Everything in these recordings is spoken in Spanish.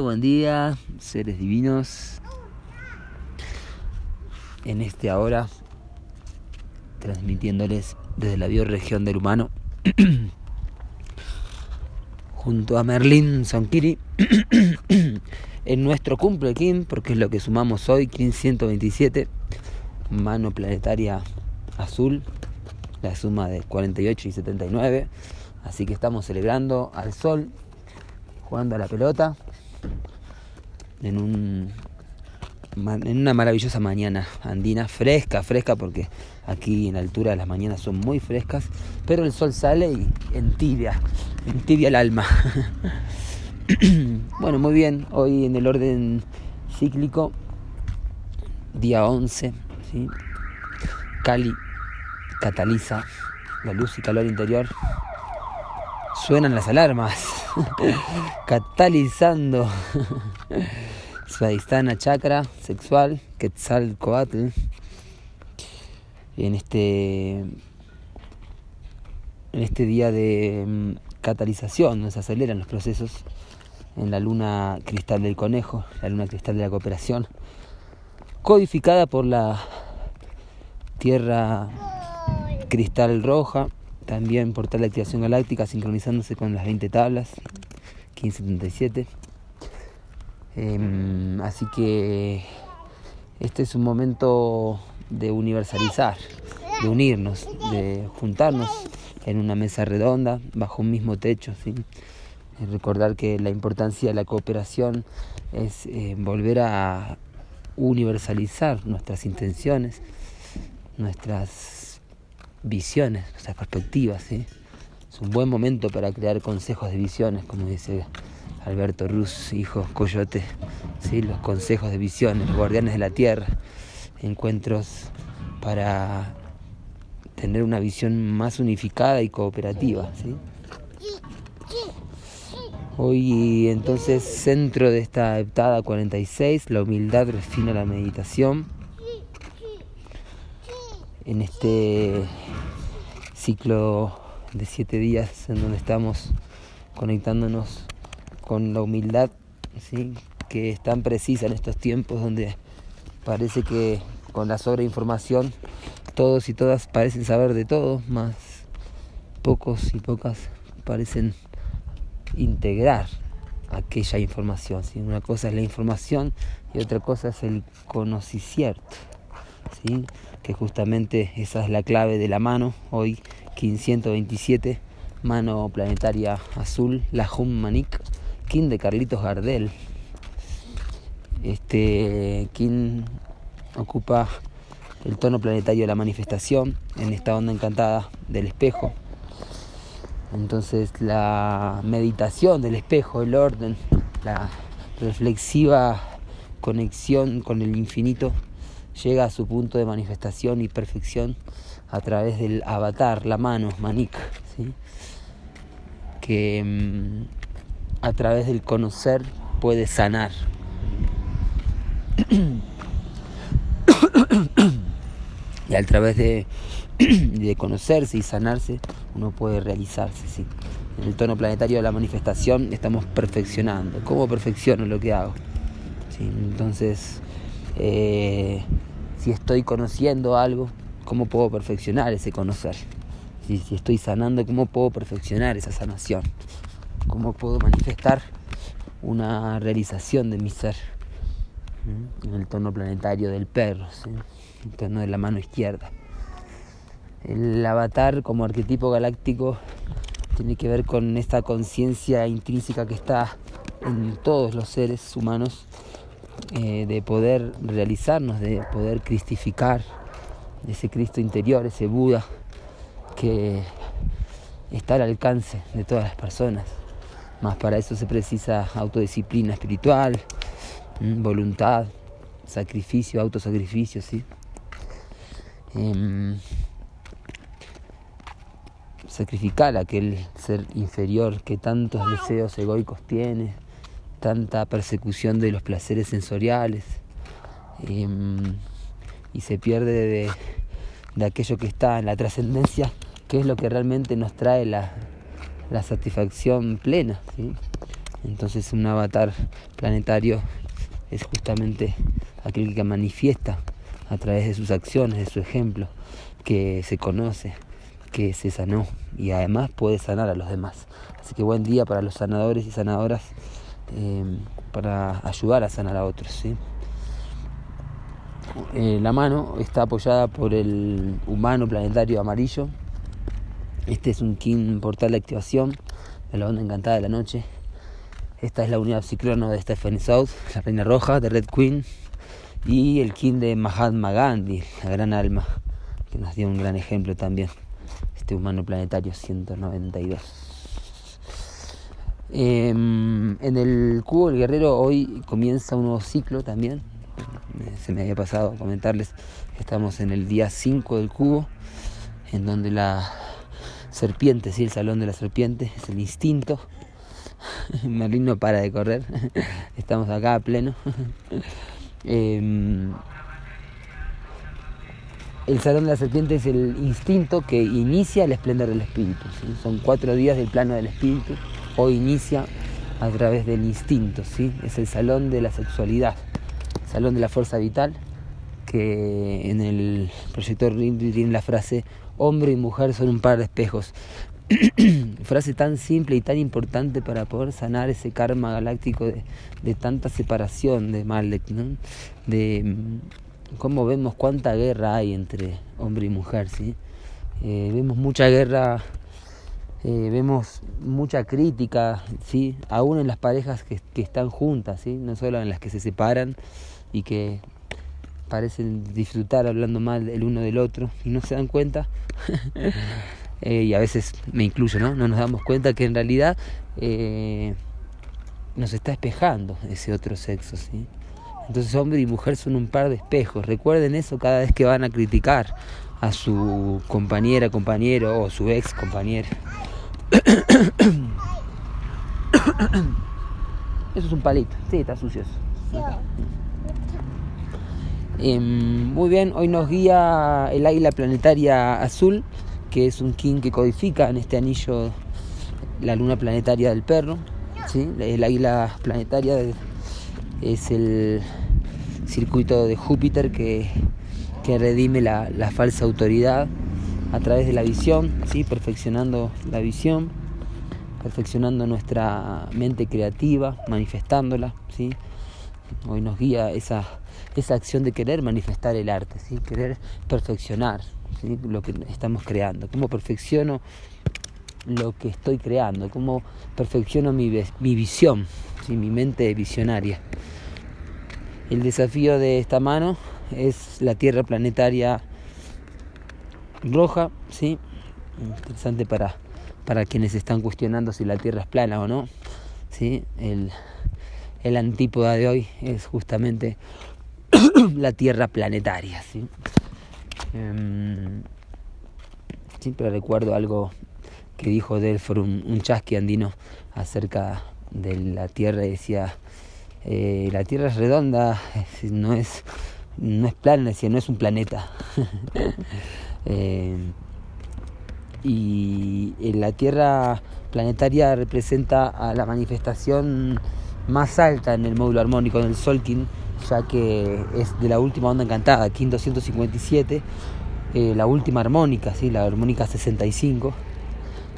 buen día, seres divinos. En este ahora, transmitiéndoles desde la bioregión del humano, junto a Merlín Sonkiri, en nuestro cumple Kim, porque es lo que sumamos hoy, Kim 127, mano planetaria azul, la suma de 48 y 79. Así que estamos celebrando al sol, jugando a la pelota, en, un, en una maravillosa mañana andina, fresca, fresca, porque aquí en la altura las mañanas son muy frescas, pero el sol sale y entibia, entibia el alma. bueno, muy bien, hoy en el orden cíclico, día 11, ¿sí? Cali cataliza la luz y calor interior. Suenan las alarmas, catalizando Svadhisthana chakra sexual, Quetzalcoatl. En este, en este día de mm, catalización, nos aceleran los procesos en la luna cristal del conejo, la luna cristal de la cooperación, codificada por la Tierra cristal roja, también portal de activación galáctica sincronizándose con las 20 tablas, 1577. Em, así que este es un momento de universalizar, de unirnos, de juntarnos en una mesa redonda, bajo un mismo techo. Recordar que la importancia de la cooperación es eh, volver a universalizar nuestras intenciones, nuestras visiones, nuestras perspectivas. ¿sí? Es un buen momento para crear consejos de visiones, como dice Alberto Ruz, hijo Coyote, ¿sí? los consejos de visiones, los guardianes de la tierra, encuentros para tener una visión más unificada y cooperativa. ¿sí? Hoy entonces centro de esta heptada 46, la humildad refina la meditación en este ciclo de siete días en donde estamos conectándonos con la humildad ¿sí? que es tan precisa en estos tiempos donde parece que con la sobreinformación todos y todas parecen saber de todo, más pocos y pocas parecen integrar aquella información. ¿sí? Una cosa es la información y otra cosa es el conocimiento. ¿sí? Que justamente esa es la clave de la mano, hoy 1527, mano planetaria azul, la Hum Manik, King de Carlitos Gardel. Este King ocupa el tono planetario de la manifestación en esta onda encantada del espejo. Entonces la meditación del espejo, el orden, la reflexiva conexión con el infinito llega a su punto de manifestación y perfección a través del avatar, la mano, manik, que mm, a través del conocer puede sanar. y a través de, de, conocerse y sanarse uno puede realizarse. ¿sí? En el tono planetario de la manifestación estamos perfeccionando. ¿Cómo perfecciono lo que hago? Entonces, eh, si estoy conociendo algo, ¿cómo puedo perfeccionar ese conocer? Si, estoy sanando, ¿cómo puedo perfeccionar esa sanación? ¿Cómo puedo manifestar una realización de mi ser? ¿Mm? En el tono planetario del perro, en el tono de la mano izquierda. El avatar como arquetipo galáctico tiene que ver con esta conciencia intrínseca que está en todos los seres humanos eh, de poder realizarnos, de poder cristificar ese Cristo interior, ese Buda que está al alcance de todas las personas. Más para eso se precisa autodisciplina espiritual, voluntad, sacrificio, autosacrificio, ¿sí? Em, sacrificar aquel ser inferior que tantos deseos egoicos tiene, tanta persecución de los placeres sensoriales em, y se pierde de, de, aquello que está en la trascendencia, que es lo que realmente nos trae la, la satisfacción plena. Entonces un avatar planetario es justamente aquel que manifiesta a través de sus acciones, de su ejemplo, que se conoce, que se sanó y además puede sanar a los demás. Así que buen día para los sanadores y sanadoras eh, para ayudar a sanar a otros. Eh, la mano está apoyada por el humano planetario amarillo. Este es un King portal de activación de la onda encantada de la noche. Esta es la unidad ciclono de Stephanie South, la reina roja de Red Queen. Y el King de Mahatma Gandhi, la gran alma, que nos dio un gran ejemplo también. Este humano planetario 192. Em, en el cubo del guerrero hoy comienza un nuevo ciclo también, se me había pasado comentarles que estamos en el día 5 del cubo, en donde la serpiente, sí, el salón de la serpiente, es el instinto. Merlín no para de correr, estamos acá a pleno. Em, el salón de la serpiente es el instinto que inicia el esplendor del espíritu. Son cuatro días del plano del espíritu. Hoy inicia a través del instinto, ¿sí? es el salón de la sexualidad. Salón de la Fuerza Vital, que en el proyector tiene la frase hombre y mujer son un par de espejos. frase tan simple y tan importante para poder sanar ese karma galáctico de, tanta separación de Malek, de mm, cómo vemos cuánta guerra hay entre hombre y mujer, ¿sí? Eh, vemos mucha guerra, eh, vemos mucha crítica, ¿sí? aún en las parejas que, están juntas, ¿sí? no solo en las que se separan, y que parecen disfrutar hablando mal el uno del otro y no se dan cuenta. Eh, y a veces me incluyo, ¿no? No nos damos cuenta que en realidad eh, nos está espejando ese otro sexo, ¿sí? Entonces hombre y mujer son un par de espejos. Recuerden eso cada vez que van a criticar a su compañera, compañero o su ex compañera. Eso es un palito. Sí, está sucio Em, muy bien, hoy nos guía el águila planetaria azul, que es un king que codifica en este anillo la luna planetaria del perro. ¿sí? El águila planetaria es el circuito de Júpiter que, que redime la, la, falsa autoridad a través de la visión, ¿sí? perfeccionando la visión, perfeccionando nuestra mente creativa, manifestándola. ¿sí? Hoy nos guía esa esa acción de querer manifestar el arte, ¿sí? querer perfeccionar lo que estamos creando, cómo perfecciono lo que estoy creando, cómo perfecciono mi, mi visión, ¿sí? mi mente visionaria. El desafío de esta mano es la Tierra planetaria roja, ¿sí? interesante para, para quienes están cuestionando si la Tierra es plana o no. ¿sí? El, el antípoda de hoy es justamente la Tierra planetaria. ¿sí? Em, siempre recuerdo algo que dijo Delfor, un, chasqui andino, acerca de la Tierra y decía, eh, la Tierra es redonda, no es, no es plana, decía, no es un planeta. Em, y la Tierra planetaria representa a la manifestación más alta en el módulo armónico del Solkin, ya que es de la última onda encantada, King 257, eh, la última armónica, ¿sí? la armónica 65.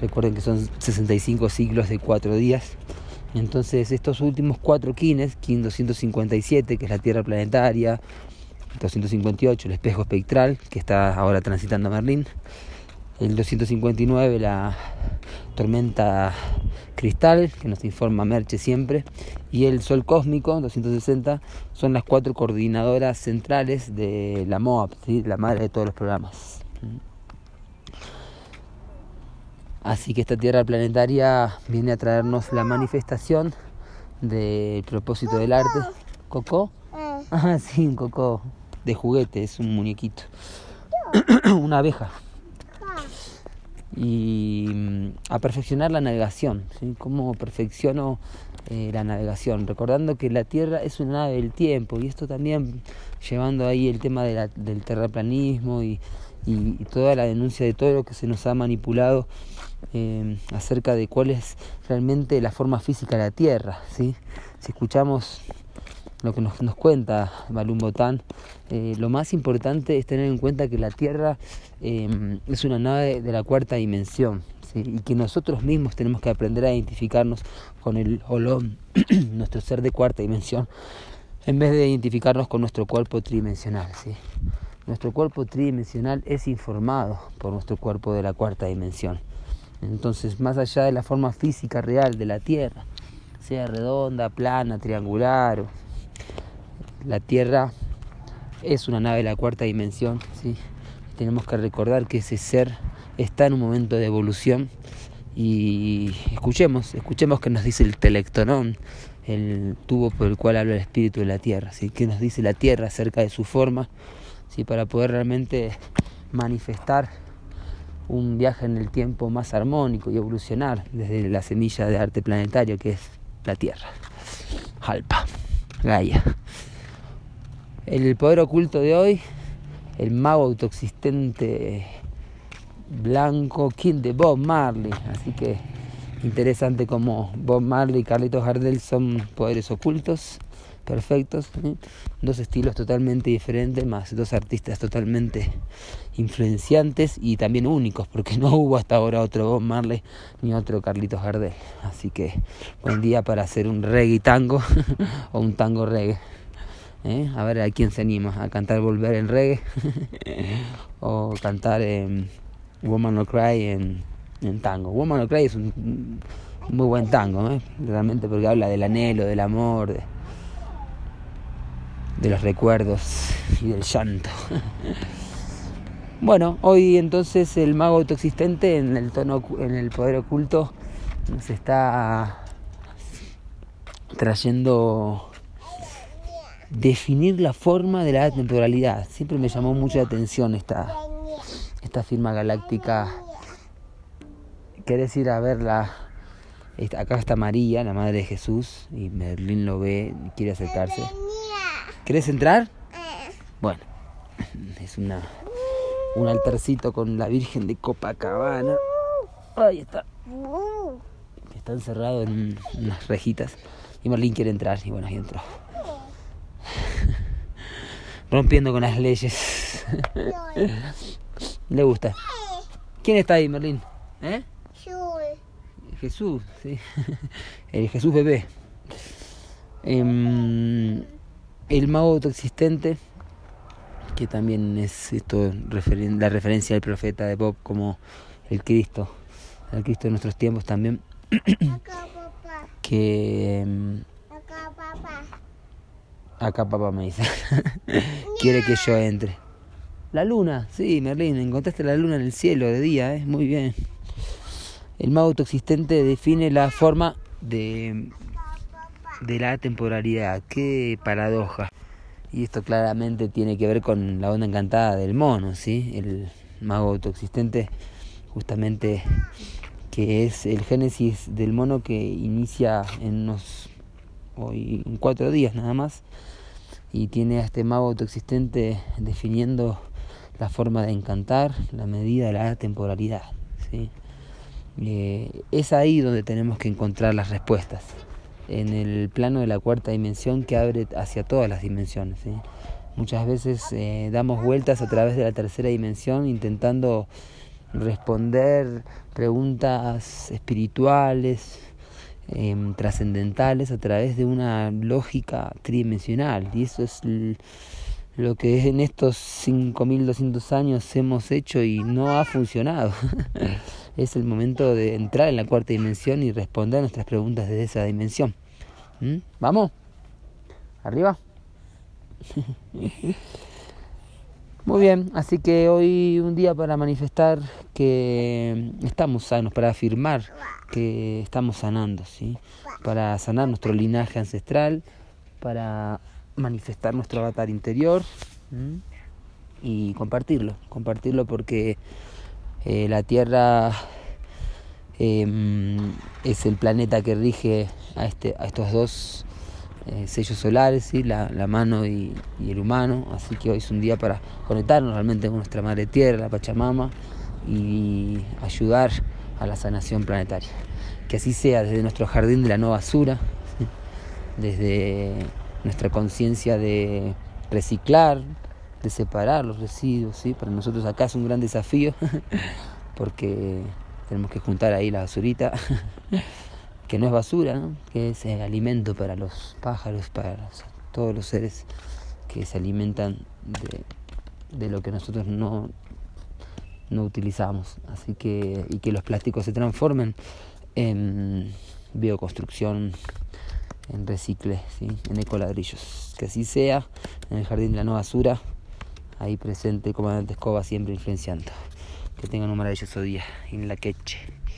Recuerden que son 65 ciclos de 4 días. Entonces estos últimos cuatro kines, King 257, que es la Tierra planetaria, 258, el espejo espectral, que está ahora transitando Merlín, el 259, la tormenta cristal, que nos informa Merche siempre, y el Sol Cósmico 260 son las cuatro coordinadoras centrales de la MOAP, la madre de todos los programas. Así que esta Tierra planetaria viene a traernos la manifestación del propósito del arte. ¿Coco? Ah, sí, coco de juguete, es un muñequito. Una abeja y mm, a perfeccionar la navegación. ¿sí? ¿Cómo perfecciono eh, la navegación? Recordando que la Tierra es una nave del tiempo y esto también llevando ahí el tema de la, del terraplanismo y, y, toda la denuncia de todo lo que se nos ha manipulado eh, acerca de cuál es realmente la forma física de la Tierra. ¿sí? Si escuchamos lo que nos, cuenta Balum Botán, eh, lo más importante es tener en cuenta que la Tierra es una nave de la cuarta dimensión y que nosotros mismos tenemos que aprender a identificarnos con el Olón, nuestro ser de cuarta dimensión, en vez de identificarnos con nuestro cuerpo tridimensional. Nuestro cuerpo tridimensional es informado por nuestro cuerpo de la cuarta dimensión. Entonces, más allá de la forma física real de la Tierra, sea redonda, plana, triangular, la Tierra es una nave de la cuarta dimensión. ¿sí? Tenemos que recordar que ese ser está en un momento de evolución y escuchemos, escuchemos qué nos dice el telectonón, el tubo por el cual habla el espíritu de la tierra, ¿sí? qué nos dice la tierra acerca de su forma, ¿sí? para poder realmente manifestar un viaje en el tiempo más armónico y evolucionar desde la semilla de arte planetario que es la Tierra. Halpa, Gaia. El poder oculto de hoy, el mago autoexistente blanco King de Bob Marley. Así que interesante como Bob Marley y Carlitos Gardel son poderes ocultos, perfectos. Dos estilos totalmente diferentes, más dos artistas totalmente influenciantes y también únicos, porque no hubo hasta ahora otro Bob Marley ni otro Carlitos Gardel. Así que buen día para hacer un reggae tango o un tango reggae. ¿Eh? A ver a quién se anima a cantar Volver en reggae o cantar... Woman No Cry en, tango. Woman No Cry es un, muy buen tango, ¿eh? realmente porque habla del anhelo, del amor, de, de los recuerdos y del llanto. bueno, hoy entonces el mago autoexistente en el tono en el poder oculto nos está trayendo definir la forma de la temporalidad. Siempre me llamó mucho la atención esta esta firma galáctica. ¿Querés ir a verla? Acá está María, la madre de Jesús, y Merlín lo ve y quiere acercarse. ¿Querés entrar? Bueno, es una un altarcito con la Virgen de Copacabana. Ahí está. Está encerrado en unas rejitas. Y Merlín quiere entrar. Y bueno, ahí entró. Rompiendo con las leyes. Le gusta. ¿Quién está ahí, Merlín? ¿Eh? Jesús, sí. El Jesús bebé. Em, el mago autoexistente, que también es esto la referencia del profeta de Bob como el Cristo, el Cristo de nuestros tiempos también. Acá, papá. Que. Em, acá, papá. Acá, papá me dice. Quiere que yo entre. La luna, sí, Merlín, encontraste la luna en el cielo de día, ¿eh? muy bien. El mago autoexistente define la forma de, de la temporalidad. Qué paradoja. Y esto claramente tiene que ver con la onda encantada del mono, ¿sí? El mago autoexistente, justamente, que es el génesis del mono que inicia en unos hoy en cuatro días nada más y tiene a este mago autoexistente definiendo la forma de encantar, la medida de la temporalidad. ¿sí? Eh, es ahí donde tenemos que encontrar las respuestas, en el plano de la cuarta dimensión que abre hacia todas las dimensiones. Muchas veces eh, damos vueltas a través de la tercera dimensión intentando responder preguntas espirituales, em, trascendentales a través de una lógica tridimensional. Y eso es lo que en estos 5200 años hemos hecho y no ha funcionado. es el momento de entrar en la cuarta dimensión y responder a nuestras preguntas desde esa dimensión. ¿Mm? ¿Vamos? ¿Arriba? Muy bien, así que hoy un día para manifestar que estamos sanos, para afirmar que estamos sanando, ¿sí? Para sanar nuestro linaje ancestral, para manifestar nuestro avatar interior y compartirlo, compartirlo porque eh, la Tierra em, es el planeta que rige a, este, a estos dos eh, sellos solares, ¿sí? la, mano y, y, el humano, así que hoy es un día para conectarnos realmente con nuestra Madre Tierra, la Pachamama, y ayudar a la sanación planetaria. Que así sea desde nuestro jardín de la no basura, desde nuestra conciencia de reciclar, de separar los residuos. ¿sí? Para nosotros acá es un gran desafío porque tenemos que juntar ahí la basurita, que no es basura, que es el alimento para los pájaros, para todos los seres que se alimentan de lo que nosotros no, no utilizamos. Así que, y que los plásticos se transformen en bioconstrucción, en recicle, ¿sí? en ecoladrillos. Que así sea, en el jardín de la no basura, ahí presente comandante Escoba siempre influenciando. Que tengan un maravilloso día en la queche.